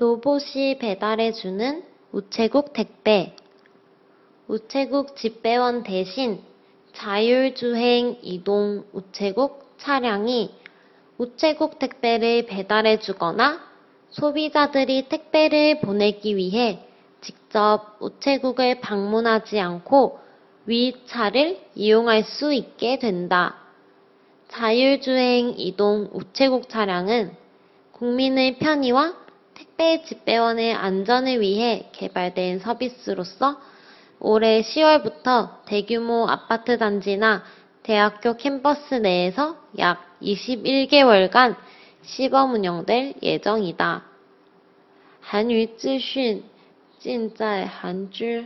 로봇이 배달해주는 우체국 택배. 우체국 집배원 대신 자율주행 이동 우체국 차량이 우체국 택배를 배달해주거나 소비자들이 택배를 보내기 위해 직접 우체국을 방문하지 않고 위 차를 이용할 수 있게 된다. 자율주행 이동 우체국 차량은 국민의 편의와 택배 집배원의 안전을 위해 개발된 서비스로서 올해 10월부터 대규모 아파트 단지나 대학교 캠퍼스 내에서 약 21개월간 시범 운영될 예정이다. 韩语资讯尽在韩知。